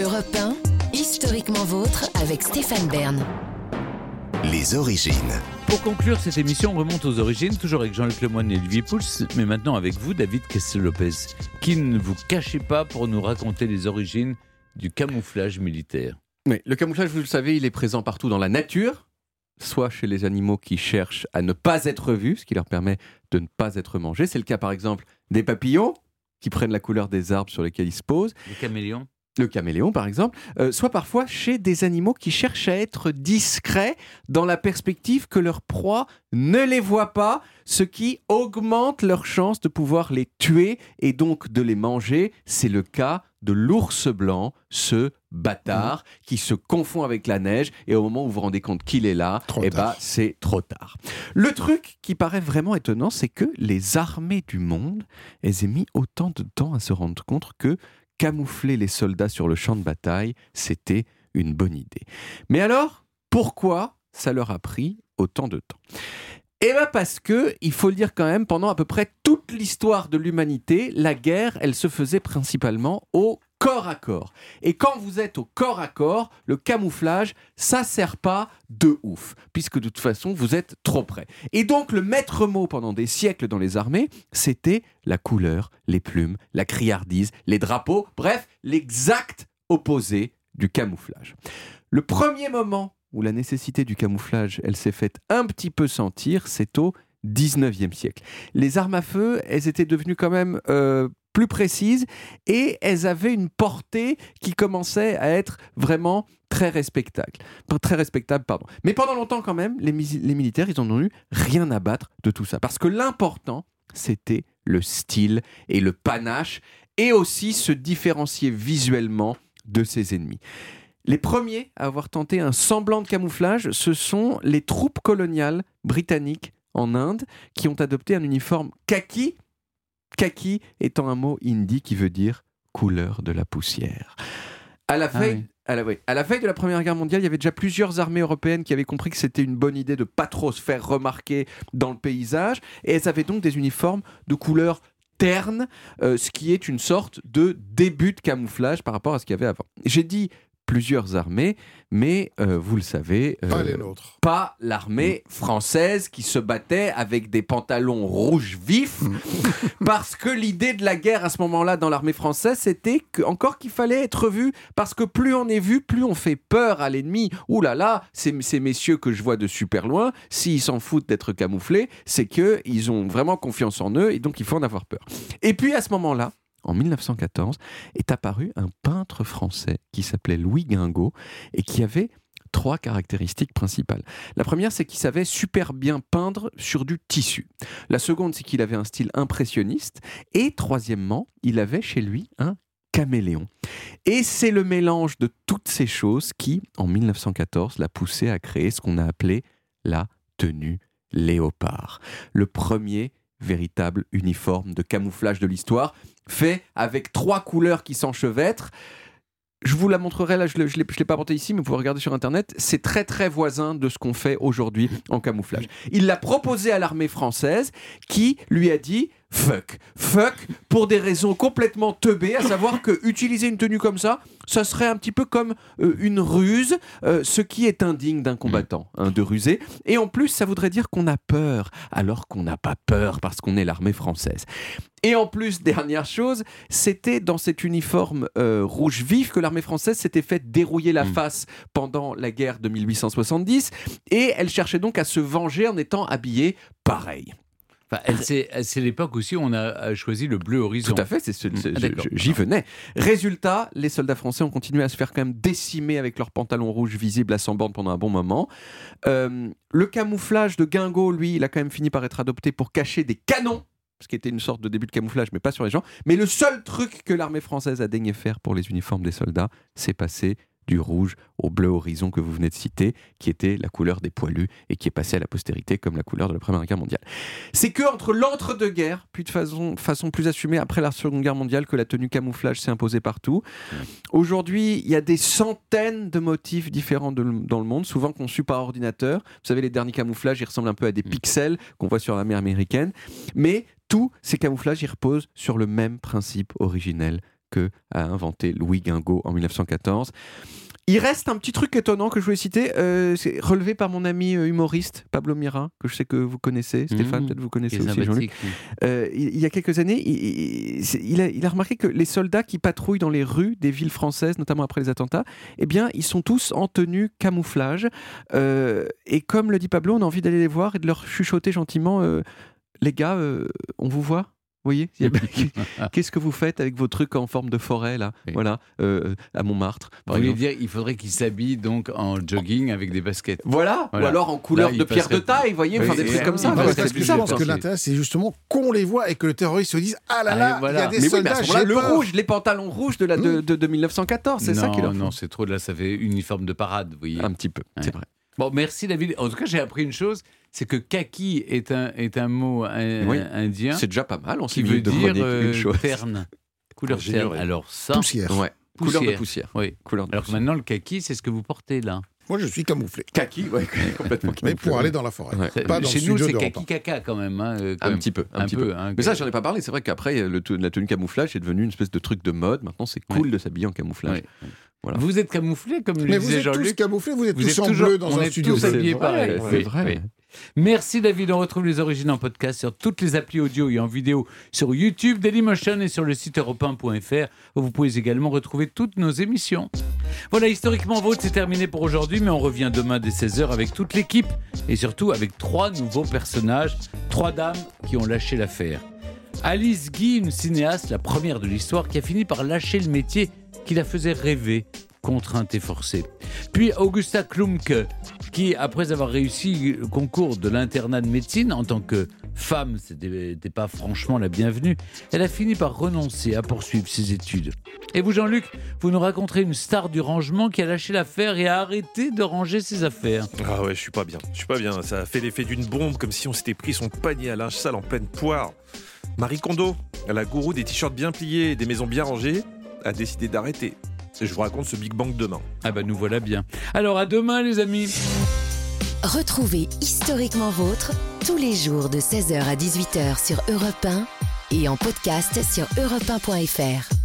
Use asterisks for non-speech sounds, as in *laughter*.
Europe 1, historiquement vôtre avec Stéphane Bern. Les origines. Pour conclure cette émission, on remonte aux origines, toujours avec Jean-Luc Lemoyne et Olivier Pouls, mais maintenant avec vous, David Castel-Lopez, qui ne vous cachez pas pour nous raconter les origines du camouflage militaire. Oui, le camouflage, vous le savez, il est présent partout dans la nature, soit chez les animaux qui cherchent à ne pas être vus, ce qui leur permet de ne pas être mangés. C'est le cas par exemple des papillons qui prennent la couleur des arbres sur lesquels ils se posent. Les caméléons le caméléon par exemple, euh, soit parfois chez des animaux qui cherchent à être discrets dans la perspective que leur proie ne les voit pas, ce qui augmente leur chance de pouvoir les tuer et donc de les manger. C'est le cas de l'ours blanc, ce bâtard qui se confond avec la neige et au moment où vous vous rendez compte qu'il est là, eh ben, c'est trop tard. Le truc qui paraît vraiment étonnant, c'est que les armées du monde, elles aient mis autant de temps à se rendre compte que camoufler les soldats sur le champ de bataille, c'était une bonne idée. Mais alors, pourquoi ça leur a pris autant de temps? Eh bien parce que, il faut le dire quand même, pendant à peu près toute l'histoire de l'humanité, la guerre, elle se faisait principalement au corps à corps. Et quand vous êtes au corps à corps, le camouflage, ça sert pas de ouf, puisque de toute façon, vous êtes trop près. Et donc, le maître mot pendant des siècles dans les armées, c'était la couleur, les plumes, la criardise, les drapeaux, bref, l'exact opposé du camouflage. Le premier moment où la nécessité du camouflage, elle s'est faite un petit peu sentir, c'est au 19e siècle. Les armes à feu, elles étaient devenues quand même euh, plus précises et elles avaient une portée qui commençait à être vraiment très respectable. Très respectable, pardon. Mais pendant longtemps quand même, les, les militaires, ils en ont eu rien à battre de tout ça. Parce que l'important, c'était le style et le panache et aussi se différencier visuellement de ses ennemis. Les premiers à avoir tenté un semblant de camouflage, ce sont les troupes coloniales britanniques en Inde qui ont adopté un uniforme kaki Kaki étant un mot hindi qui veut dire couleur de la poussière. À la ah veille, à, la, à la veille de la Première Guerre mondiale, il y avait déjà plusieurs armées européennes qui avaient compris que c'était une bonne idée de pas trop se faire remarquer dans le paysage, et elles avaient donc des uniformes de couleur terne, euh, ce qui est une sorte de début de camouflage par rapport à ce qu'il y avait avant. J'ai dit plusieurs armées, mais euh, vous le savez, euh, pas l'armée mm. française qui se battait avec des pantalons rouges vifs, mm. *laughs* parce que l'idée de la guerre à ce moment-là dans l'armée française, c'était encore qu'il fallait être vu, parce que plus on est vu, plus on fait peur à l'ennemi. Ouh là là, ces, ces messieurs que je vois de super loin, s'ils s'en foutent d'être camouflés, c'est qu'ils ont vraiment confiance en eux, et donc il faut en avoir peur. Et puis à ce moment-là, en 1914, est apparu un peintre français qui s'appelait Louis Guingaud et qui avait trois caractéristiques principales. La première, c'est qu'il savait super bien peindre sur du tissu. La seconde, c'est qu'il avait un style impressionniste. Et troisièmement, il avait chez lui un caméléon. Et c'est le mélange de toutes ces choses qui, en 1914, l'a poussé à créer ce qu'on a appelé la tenue léopard. Le premier véritable uniforme de camouflage de l'histoire, fait avec trois couleurs qui s'enchevêtrent. Je vous la montrerai, là je ne l'ai pas porté ici, mais vous pouvez regarder sur Internet. C'est très très voisin de ce qu'on fait aujourd'hui en camouflage. Il l'a proposé à l'armée française qui lui a dit fuck. Fuck pour des raisons complètement teubées, à savoir que utiliser une tenue comme ça, ça serait un petit peu comme euh, une ruse, euh, ce qui est indigne d'un combattant, hein, de ruser. Et en plus, ça voudrait dire qu'on a peur, alors qu'on n'a pas peur parce qu'on est l'armée française. Et en plus, *laughs* dernière chose, c'était dans cet uniforme euh, rouge vif que l'armée française s'était fait dérouiller la mm. face pendant la guerre de 1870, et elle cherchait donc à se venger en étant habillée pareil c'est l'époque aussi où on a choisi le bleu horizon. Tout à fait, ah, j'y venais. Résultat, les soldats français ont continué à se faire quand même décimer avec leurs pantalons rouges visibles à 100 bornes pendant un bon moment. Euh, le camouflage de Guingaud, lui, il a quand même fini par être adopté pour cacher des canons ce qui était une sorte de début de camouflage, mais pas sur les gens. Mais le seul truc que l'armée française a daigné faire pour les uniformes des soldats, c'est passer du rouge au bleu horizon que vous venez de citer, qui était la couleur des poilus et qui est passé à la postérité comme la couleur de la Première Guerre mondiale. C'est que entre l'entre-deux-guerres, puis de façon, façon plus assumée après la Seconde Guerre mondiale, que la tenue camouflage s'est imposée partout. Aujourd'hui, il y a des centaines de motifs différents dans le monde, souvent conçus par ordinateur. Vous savez, les derniers camouflages, ils ressemblent un peu à des mm. pixels qu'on voit sur la mer américaine. Mais tous ces camouflages, ils reposent sur le même principe originel que a inventé Louis Guingot en 1914. Il reste un petit truc étonnant que je voulais citer, euh, c'est relevé par mon ami euh, humoriste Pablo Mira, que je sais que vous connaissez. Stéphane, Mhm. peut-être vous connaissez aussi Jean-Luc. sympathique, oui. Euh, il il y a quelques années, il, a, il a remarqué que les soldats qui patrouillent dans les rues des villes françaises, notamment après les attentats, eh bien, ils sont tous en tenue camouflage. Euh, et comme le dit Pablo, on a envie d'aller les voir et de leur chuchoter gentiment Les gars, on vous voit? Voyez *laughs* *laughs* Qu'est-ce que vous faites avec vos trucs en forme de forêt, là Oui. Voilà, euh, à Montmartre, Vous par voulez exemple. dire, il faudrait qu'ils s'habillent donc en jogging avec des baskets. Voilà, Voilà. ou alors en couleur Là, de pierre de taille, vous voyez, Oui, enfin des trucs comme oui, ça. parce que ça, de parce que l'intérêt, c'est justement qu'on les voit et que le terroriste se dise Ah là Ah, là, voilà. il y a des Mais oui, soldats, j'ai le rouge, les pantalons rouges de, la, de, de- de 1914, c'est ça qu'il leur. Non, c'est trop, là, ça fait uniforme de parade, vous voyez. Un petit peu, c'est vrai. Bon, merci David. En tout cas, j'ai appris une chose, c'est que kaki est un, est un mot in- Oui. indien C'est déjà pas mal qui six veut dire euh, une chose. terne. Couleur terne. Alors ça, Poussière. Ouais. Couleur de poussière. Oui. Couleur de Alors poussière. maintenant, le kaki, c'est ce que vous portez là. Moi, je suis camouflé. Kaki, ouais, *laughs* complètement. Mais pour aller dans la forêt. Ouais. Ça- Pas dans Chez nous, c'est kaki caca quand même. hein, euh, quand Un même. petit peu, un, Un petit peu, peu. hein, Mais ça, j'en ai pas parlé. C'est vrai qu'après, la tenue camouflage est devenue une espèce de truc de mode. Maintenant, c'est cool de s'habiller en camouflage. Voilà. Vous êtes camouflé, comme le Mais vous êtes tous camouflés, vous êtes Vous tous êtes en bleu dans on un est studio. tous habillés pareil. C'est vrai. oui. Merci David, on retrouve les origines en podcast sur toutes les applis audio et en vidéo sur YouTube, Dailymotion et sur le site europe vous pouvez également retrouver toutes nos émissions. Voilà, historiquement vôtre, c'est terminé pour aujourd'hui, mais on revient demain dès 16h avec toute l'équipe et surtout avec trois nouveaux personnages, trois dames qui ont lâché l'affaire. Alice Guy, une cinéaste, la première de l'histoire, qui a fini par lâcher le métier qui la faisait rêver, contrainte et forcée. Puis Augusta Klumke, qui, après avoir réussi le concours de l'internat de médecine en tant que femme, c'était n'était pas franchement la bienvenue, elle a fini par renoncer à poursuivre ses études. Et vous, Jean-Luc, vous nous raconterez une star du rangement qui a lâché l'affaire et a arrêté de ranger ses affaires. Ah ouais, je suis pas bien. Je suis pas bien. Ça a fait l'effet d'une bombe, comme si on s'était pris son panier à linge sale en pleine poire. Marie Kondo, la gourou des t-shirts bien pliés et des maisons bien rangées, a décidé d'arrêter. Et je vous raconte ce Big Bang demain. Ah bah nous voilà bien. Alors à demain les amis Retrouvez Historiquement Vôtre tous les jours de 16h à 18h sur Europe 1 et en podcast sur europe1.fr.